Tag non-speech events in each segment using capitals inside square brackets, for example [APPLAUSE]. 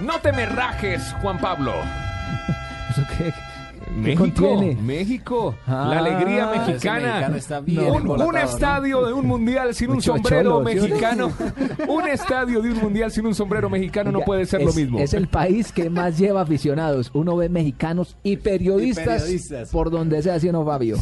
No te me rajes, Juan Pablo. [LAUGHS] ¿Eso qué? ¿Qué México, contiene? México, Ah, la alegría ese mexicana. mexicano está bien un, estadio de un mundial sin un sombrero mexicano. [LAUGHS] un estadio de un mundial sin un sombrero mexicano no puede ser es, lo mismo. Es el país que más lleva aficionados. Uno ve mexicanos y periodistas, Y periodistas. por donde sea, ¿sí o no, Fabio?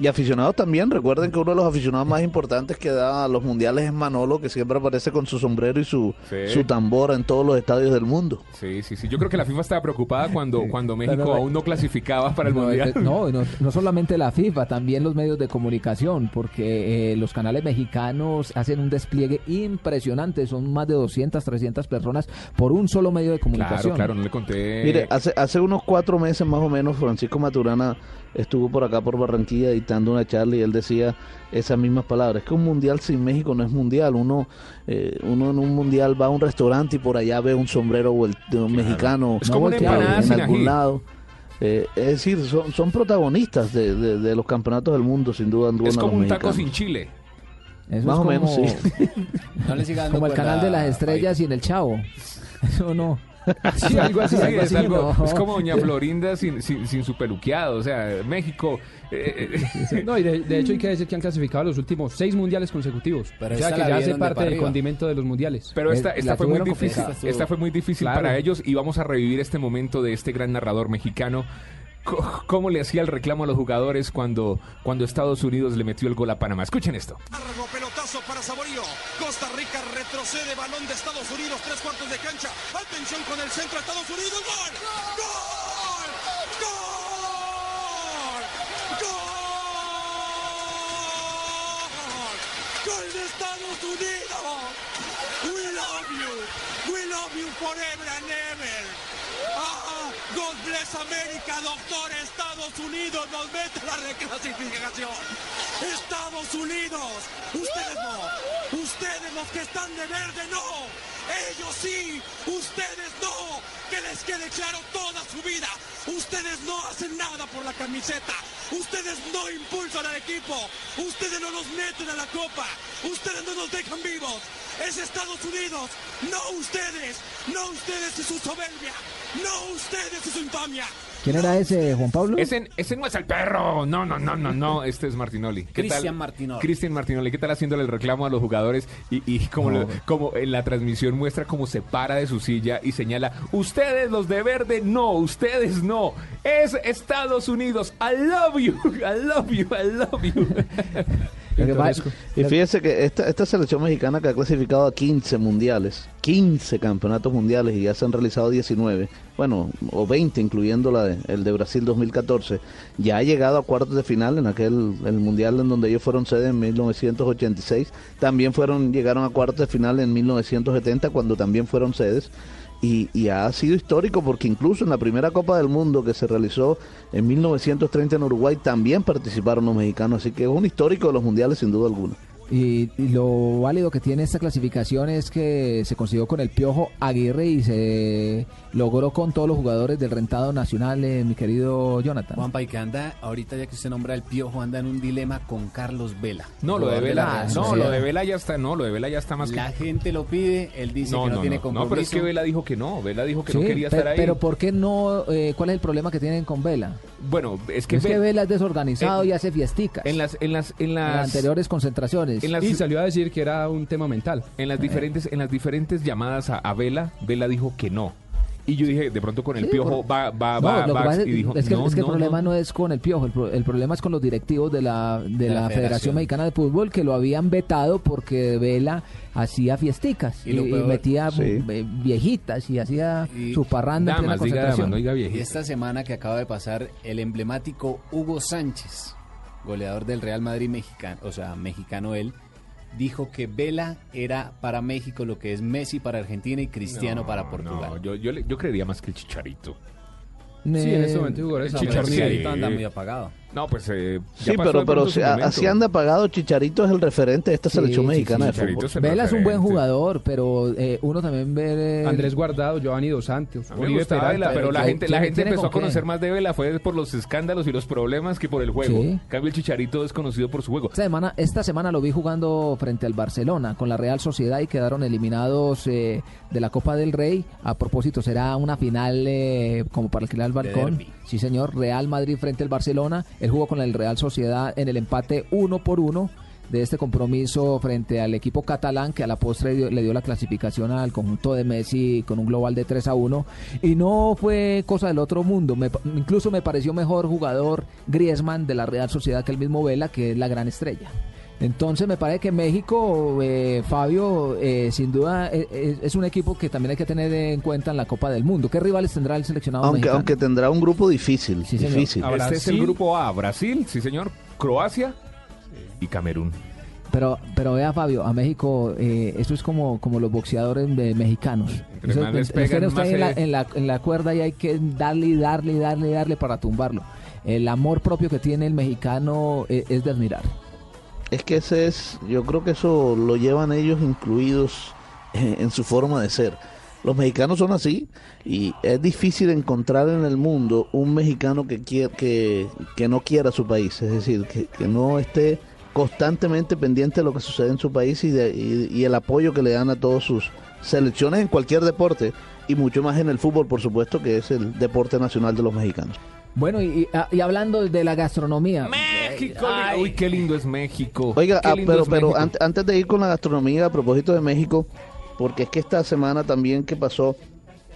Y aficionados también. Recuerden que uno de los aficionados más importantes que da a los mundiales es Manolo, que siempre aparece con su sombrero y su, Sí. su tambora en todos los estadios del mundo. Sí, sí, sí. Yo creo que la FIFA estaba preocupada cuando, cuando México aún no clasificaba para el No, mundial. no, no, no solamente la FIFA, también los medios de comunicación, porque eh, los canales mexicanos hacen un despliegue impresionante. Son más de 200, 300 personas por un solo medio de Claro, comunicación. claro, no le conté. Mire, hace, hace unos cuatro meses más o menos, Francisco Maturana estuvo por acá por Barranquilla dictando una charla y él decía esas mismas palabras. Es que un mundial sin México no es mundial. Uno, eh, uno en un mundial va a un restaurante y por allá ve un sombrero de un mexicano Es como empanada en algún ají. lado. Eh, es decir, son, son protagonistas de, de- de los campeonatos del mundo, sin duda alguna. es como un taco sin chile. Eso Más es o menos, como- sí. [LAUGHS] No Como el canal de las estrellas y en el Chavo. [LAUGHS] Eso no. [LAUGHS] Sí, algo así, Algo es, así, algo- no. es como Doña [LAUGHS] Florinda sin, sin, sin su peluqueado. O sea, México. eh, eh, No, y de, de hecho hay que decir que han clasificado los últimos seis mundiales consecutivos. Pero o sea que ya hace de parte del condimento de los mundiales. Pero esta, Eh, esta fue muy difícil. Esta fue muy difícil Claro. para ellos y vamos a revivir este momento de este gran narrador mexicano. ¿Cómo le hacía el reclamo a los jugadores cuando, cuando Estados Unidos le metió el gol a Panamá? Escuchen esto. Para Saborío. Costa Rica retrocede balón de Estados Unidos, tres cuartos de cancha. Atención con el centro Estados Unidos. ¡Gol! ¡Gol! ¡Gol! ¡Gol! ¡Gol de Estados Unidos! We love you. We love you forever bless America, doctor. Estados Unidos nos mete la reclasificación. Estados Unidos. Ustedes no. Ustedes los que están de verde no. Ellos sí. Ustedes no. Que les quede claro toda su vida. Ustedes no hacen nada por la camiseta. Ustedes no impulsan al equipo. Ustedes no nos meten a la copa. Ustedes no nos dejan vivos. Es Estados Unidos. No ustedes. No ustedes y su soberbia. No ustedes y su infamia. ¿Quién era ese, Juan Pablo? Ese, ese no es el perro. No, no, no, no, no. Este es Martinoli. Cristian Martinoli. Cristian Martinoli. ¿Qué tal haciéndole el reclamo a los jugadores? Y, y como, No. lo- como en la transmisión muestra cómo se para de su silla y señala, ustedes los de verde, no, ustedes no. Es Estados Unidos. I love you. I love you. I love you. [LAUGHS] Y fíjese que esta, esta selección mexicana que ha clasificado a 15 mundiales, 15 campeonatos mundiales y ya se han realizado 19, bueno, o 20 incluyendo la de- el de Brasil 2014, ya ha llegado a cuartos de final en aquel el mundial en donde ellos fueron sede en 1986, también fueron llegaron a cuartos de final en 1970 cuando también fueron sedes. Y, ha sido histórico porque incluso en la primera Copa del Mundo que se realizó en 1930 en Uruguay también participaron los mexicanos, así que es un histórico de los mundiales sin duda alguna. Y, y lo válido que tiene esta clasificación es que se consiguió con el Piojo Aguirre y se logró con todos los jugadores del rentado nacional, eh, mi querido Jonathan. Juanpa, y que anda, ahorita ya que usted nombra el piojo, anda en un dilema con Carlos Vela. No, lo de Vela. No, lo de Vela ya está. No, lo de Vela ya está más que. La gente lo pide, él dice No, que no, no, tiene no, compromiso. no, pero es que Vela dijo que no. Vela dijo que no quería pe- estar ahí. Pero ¿por qué no? eh, ¿Cuál es el problema que tienen con Vela? Bueno, es que, es que Ve- Vela es desorganizado en- y hace fiesticas. en las, en las, en en las, las anteriores concentraciones. en las, y salió a decir que era un tema mental. en las diferentes, en las diferentes llamadas a, a Vela, Vela dijo que no. Y yo dije, de pronto con el Sí, piojo por- va, va, No, va, lo que va, pasa y dijo, es que, no, es que no, el problema no. no. es con el piojo, el, pro- el problema es con los directivos de la, de De la la Federación Federación. Mexicana de Fútbol que lo habían vetado porque Vela hacía fiesticas Y metía Sí. eh, viejitas y hacía Y- su parranda en plena diga damas, diga esta semana que acaba de pasar, el emblemático Hugo Sánchez, goleador del Real Madrid mexicano, o sea, mexicano él, dijo que Vela era para México lo que es Messi para Argentina y Cristiano para Portugal. No, yo, yo, le- yo creería más que el Chicharito. Sí, en este momento jugadores El Chicharito. anda muy apagado. No, pues eh, ya Sí, pasó pero, pero si- a- así anda pagado. Chicharito es el referente de esta Sí, selección sí, mexicana sí, de fútbol. Vela es un buen jugador, pero eh, uno también ve... Andrés Guardado, Giovanni Dos Santos, A mí me Oribe gustaba Peralta. Vela, pero la ¿Tiene- gente, la gente empezó a qué? conocer más de Vela fue por los escándalos y los problemas que por el juego. Sí. En cambio, el Chicharito es conocido por su juego. Esta semana, esta semana lo vi jugando frente al Barcelona con la Real Sociedad y quedaron eliminados eh, de la Copa del Rey. A propósito, será una final eh, como para alquilar el balcón. Sí, señor. Real Madrid frente al Barcelona. Él jugó con el Real Sociedad en el empate uno por uno de este compromiso frente al equipo catalán que a la postre le dio la clasificación al conjunto de Messi con un global de 3 a 1 y no fue cosa del otro mundo. Incluso me pareció mejor jugador Griezmann de la Real Sociedad que el mismo Vela que es la gran estrella entonces me parece que México, eh, Fabio, eh, sin duda eh, es un equipo que también hay que tener en cuenta en la Copa del Mundo. ¿Qué rivales tendrá el seleccionado Aunque, mexicano? aunque tendrá un grupo difícil. Sí, señor. difícil. A Este es el grupo A, Brasil, sí señor, Croacia y Camerún. Pero, pero vea Fabio, a México eh, eso es como, como los boxeadores de- mexicanos. Eso- les usted pegan, más en, la, se- en, la, en la cuerda y hay que darle y darle y darle y darle para tumbarlo. El amor propio que tiene el mexicano eh, es de admirar. Es que ese es, yo creo que eso lo llevan ellos incluidos en su forma de ser. Los mexicanos son así y es difícil encontrar en el mundo un mexicano que, quiera, que, que no quiera su país, es decir, que, que no esté constantemente pendiente de lo que sucede en su país y, de- y- y el apoyo que le dan a todas sus selecciones en cualquier deporte y mucho más en el fútbol, por supuesto, que es el deporte nacional de los mexicanos. Bueno, y, y- ah, y hablando de la gastronomía. México, uy, qué lindo es México. Oiga, ah, pero, es pero antes de ir con la gastronomía, a propósito de México, porque es que esta semana también que pasó,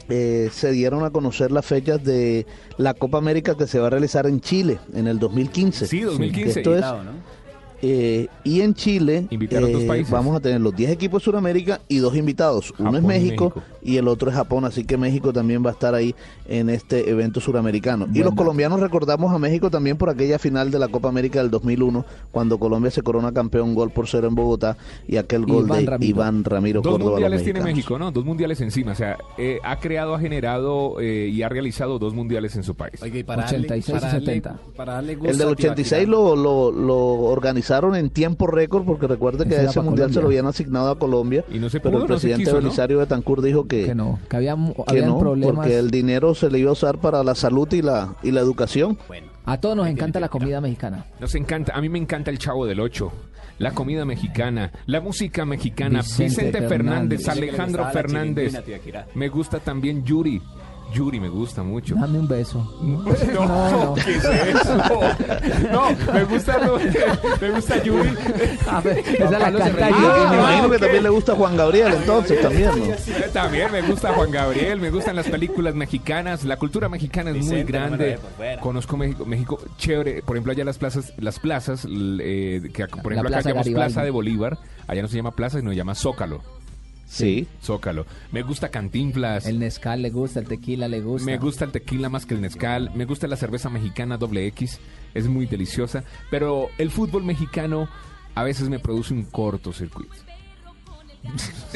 eh, se dieron a conocer las fechas de la Copa América que se va a realizar en Chile en el 2015. Sí, 2015. Esto es, ¿no? Eh, y en Chile eh, países. vamos a tener los 10 equipos de Sudamérica y dos invitados. Uno es Japón y México, México. y el otro es Japón, así que México también va a estar ahí en este evento suramericano. y los colombianos recordamos a México también por aquella final de la Copa América del 2001, cuando Colombia se corona campeón gol por cero en Bogotá y aquel gol Iván de Ramiro. Iván Ramiro Dos Córdoba. mundiales tiene. México, ¿no? Dos mundiales encima. O sea, eh, ha creado, ha generado eh, y ha realizado dos mundiales en su país. Oiga, y para 86 y darle, para darle- 70. para darle gusto El del a 86 Tibaquirá. lo, lo, lo organizaron en tiempo récord porque recuerde que Ese ese mundial se Colombia. lo habían asignado a Colombia. Y no se pero pudo, el no se presidente quiso, ¿no? Belisario Betancourt dijo que, Que no, que había, que no, problemas. porque el dinero se le iba a usar para la salud y la, y la educación. Bueno, A todos nos encanta la comida mexicana. Nos encanta, a mí me encanta el Chavo del Ocho, la comida mexicana, la música mexicana, Vicente Vicente, Fernández. Fernández, Alejandro Fernández. Me gusta también Yuri. Yuri me gusta mucho. Dame un beso. No, no. [LAUGHS] ¿qué es eso? No, me gusta, me gusta Yuri. A ver, esa la canta reía. Y yo. me imagino que también le gusta Juan Gabriel entonces también, ¿no? También me gusta Juan Gabriel, me gustan las películas mexicanas, la cultura mexicana es muy Vicente, no grande. Conozco México, México chévere. Por ejemplo, allá las plazas, las plazas, eh, que por La ejemplo acá llamamos. Plaza de Bolívar, allá no se llama plaza, sino se llama Zócalo. Sí. Zócalo. Me gusta Cantinflas. El mezcal le gusta, el tequila le gusta. Me gusta el tequila más que el mezcal. Me gusta la cerveza mexicana doble X. Es muy deliciosa. Pero el fútbol mexicano a veces me produce un cortocircuito. [LAUGHS]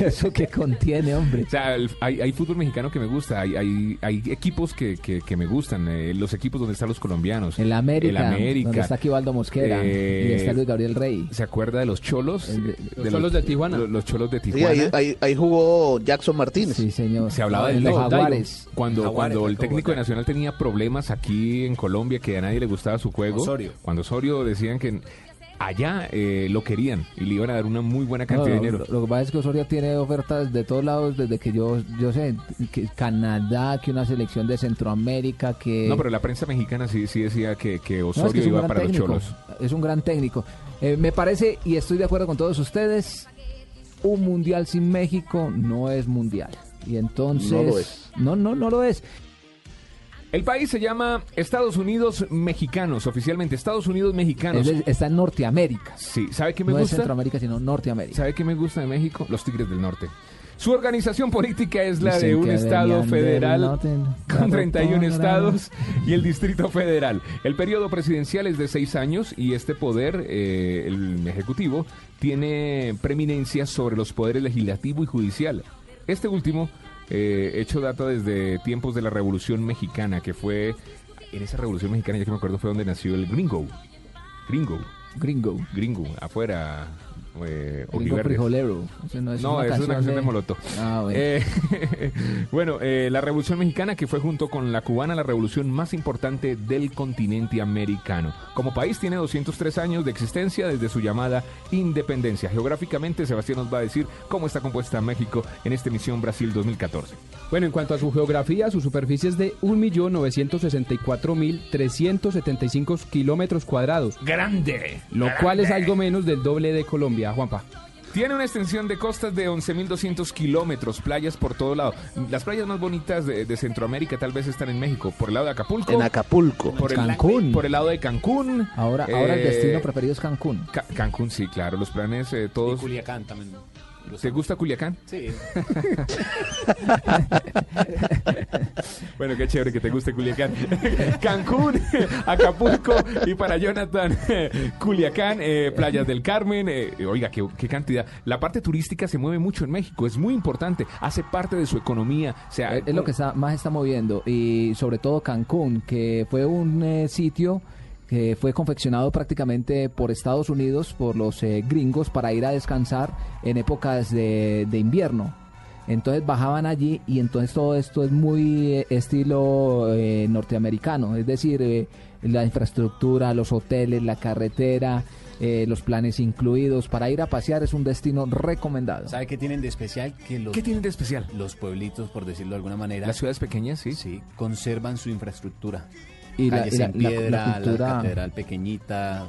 Eso que contiene, hombre. O sea, el- hay, hay fútbol mexicano que me gusta. Hay, hay, hay equipos que, que, que me gustan. eh, los equipos donde están los colombianos. El América, El América. donde está Aquivaldo Mosquera Eh, y está Luis Gabriel Rey. ¿Se acuerda de los cholos? El de- Los Cholos de Tijuana. Los, los cholos de Sí, Tijuana. ahí, ahí, ahí jugó Jackson Martínez. Sí, señor. Se hablaba de los. Jaguares. Cuando, Jaguares, cuando el técnico de. Nacional tenía problemas aquí en Colombia, que a nadie le gustaba su juego. Osorio. Cuando Osorio decían que allá eh, lo querían y le iban a dar una muy buena cantidad No, de dinero. Lo, lo que pasa es que Osorio tiene ofertas de todos lados desde que yo yo sé que Canadá, que una selección de Centroamérica, que No, pero la prensa mexicana sí, sí decía que, que No, es Osorio que es un iba para técnico. los cholos. Es un gran técnico. Eh, me parece y estoy de acuerdo con todos ustedes. Un mundial sin México no es mundial y entonces No lo es. No, no, no lo es. El país se llama Estados Unidos Mexicanos, oficialmente Estados Unidos Mexicanos. Es está en Norteamérica. Sí, ¿sabe qué me no es gusta? Centroamérica, sino Norteamérica. ¿Sabe qué me gusta de México? Los Tigres del Norte. Su organización política es la Dicen de un estado federal con claro, 31 claro. estados y el Distrito Federal. El periodo presidencial es de seis años y este poder, eh, el ejecutivo, tiene preeminencia sobre los poderes legislativo y judicial. Este último eh, hecho data desde tiempos de la Revolución Mexicana, que fue en esa Revolución Mexicana, ya que me acuerdo, fue donde nació el gringo. Gringo, Gringo. gringo, afuera. Eh. Ese no es No, una es una canción de Molotov. Ah, bueno. Eh, [LAUGHS] bueno, eh, la Revolución Mexicana, que fue junto con la cubana la revolución más importante del continente americano. Como país tiene 203 años de existencia desde su llamada independencia. Geográficamente, Sebastián nos va a decir cómo está compuesta México en esta emisión Brasil 2014. Bueno, en cuanto a su geografía, su superficie es de 1.964.375 kilómetros cuadrados, ¡Grande! lo cual es algo menos del doble de Colombia, Juanpa. Tiene una extensión de costas de 11.200 kilómetros, playas por todo lado. Las playas más bonitas de, de Centroamérica tal vez están en México, por el lado de Acapulco. En Acapulco. por el, Cancún. Por el lado de Cancún. Ahora, ahora el Eh, destino preferido es Cancún. Ca- Cancún, sí, claro. Los planes eh, Y todos. Culiacán también. ¿Te gusta Culiacán? Sí. [LAUGHS] Bueno, qué chévere que te guste Culiacán. [LAUGHS] Cancún, Acapulco y para Jonathan, [LAUGHS] Culiacán, eh, Playas del Carmen. eh, oiga, qué, qué cantidad. La parte turística se mueve mucho en México, es muy importante, hace parte de su economía. O sea, Es, es lo que está, más está moviendo. Y sobre todo Cancún, que fue un eh, sitio que fue confeccionado prácticamente por Estados Unidos, por los eh, gringos, para ir a descansar en épocas de, de invierno. Entonces bajaban allí y entonces todo esto es muy eh, estilo eh, norteamericano, es decir, eh, la infraestructura, los hoteles, la carretera, eh, los planes incluidos. Para ir a pasear es un destino recomendado. ¿Sabe qué tienen de especial? Que los, ¿qué tienen de especial? los pueblitos, por decirlo de alguna manera, Las ciudades pequeñas, sí. sí, conservan su infraestructura. Y la, y la- la- piedra, la la, cultura, catedral pequeñita,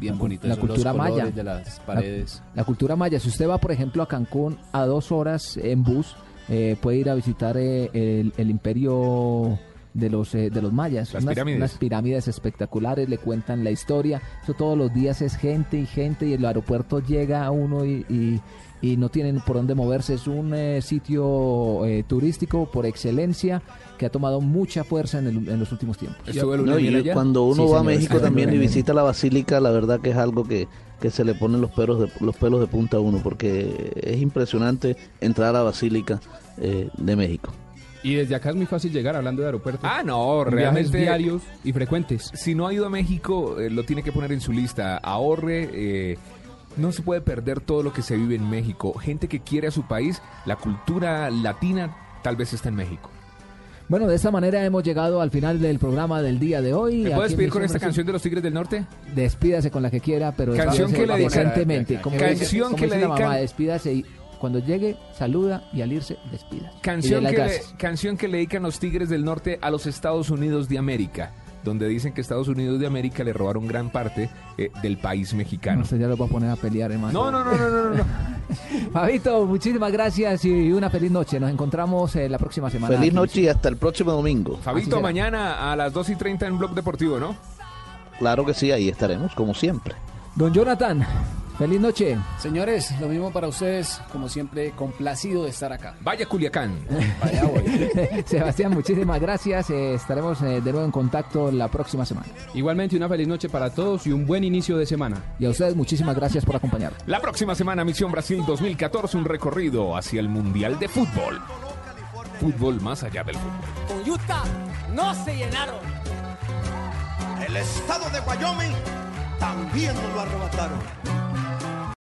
bien La bonito. la eso, los cultura maya. de las paredes. La cultura maya, si usted va, por ejemplo, a Cancún a dos horas en bus, eh, puede ir a visitar eh, el, el imperio de los eh, de los mayas. Las unas, pirámides. unas pirámides espectaculares, le cuentan la historia. Eso todos los días es gente y gente y el aeropuerto llega a uno y, y- y no tienen por dónde moverse. Es un eh, sitio eh, turístico por excelencia que ha tomado mucha fuerza en, el- en los últimos tiempos. No, y cuando uno Sí, va a México también y visita la basílica, la verdad que es algo que, que se le ponen los pelos de, los pelos de punta a uno, porque es impresionante entrar a la basílica eh, de México. Y desde acá es muy fácil llegar hablando de aeropuerto. Ah, no, viajes realmente. diarios y frecuentes. Si no ha ido a México, eh, lo tiene que poner en su lista. Ahorre. eh, no se puede perder todo lo que se vive en México. Gente que quiere a su país, la cultura latina tal vez está en México. Bueno, de esta manera hemos llegado al final del programa del día de hoy. ¿Me puedes en pedir con esta canción de los Tigres del Norte? Despídase con la que quiera, pero Canción despídase que le dedican- decentemente. Como Canción dice- que le la mamá, dedican- despídase y cuando llegue, saluda y al irse, despida. Canción que, le, canción que le dedican los Tigres del Norte a los Estados Unidos de América, donde dicen que Estados Unidos de América le robaron gran parte eh, del país mexicano. No sé, ya lo voy a poner a pelear, hermano. No, no, no, no, no, no, no. [LAUGHS] Fabito, muchísimas gracias y una feliz noche. Nos encontramos eh, la próxima semana. Feliz aquí. noche y hasta el próximo domingo. Fabito, mañana a las 2 y 30 en Blog Deportivo, ¿no? Claro que sí, ahí estaremos, como siempre. Don Jonathan, feliz noche. Señores, lo mismo para ustedes, como siempre, complacido de estar acá. Vaya Culiacán. Vaya voy. [LAUGHS] Sebastián, muchísimas gracias. Eh, estaremos eh, de nuevo en contacto la próxima semana. Igualmente una feliz noche para todos y un buen inicio de semana. Y a ustedes, muchísimas gracias por acompañarnos. La próxima semana, Misión Brasil 2014, un recorrido hacia el Mundial de Fútbol. Fútbol más allá del fútbol. Con Utah no se llenaron. El estado de Wyoming también nos lo arrebataron.